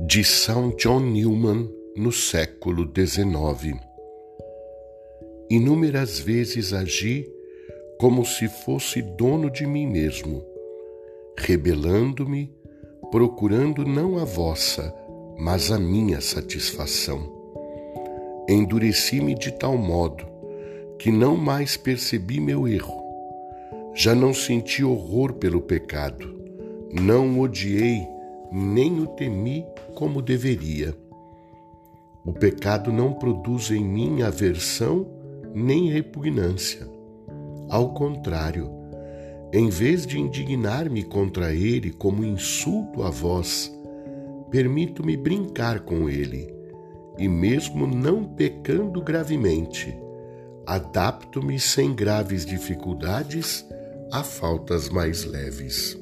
de São John Newman no século XIX. Inúmeras vezes agi como se fosse dono de mim mesmo, rebelando-me, procurando não a vossa, mas a minha satisfação. Endureci-me de tal modo que não mais percebi meu erro. Já não senti horror pelo pecado, não o odiei, nem o temi como deveria. O pecado não produz em mim aversão nem repugnância. Ao contrário, em vez de indignar-me contra ele como insulto a vós, permito-me brincar com ele, e mesmo não pecando gravemente, adapto-me sem graves dificuldades a faltas mais leves.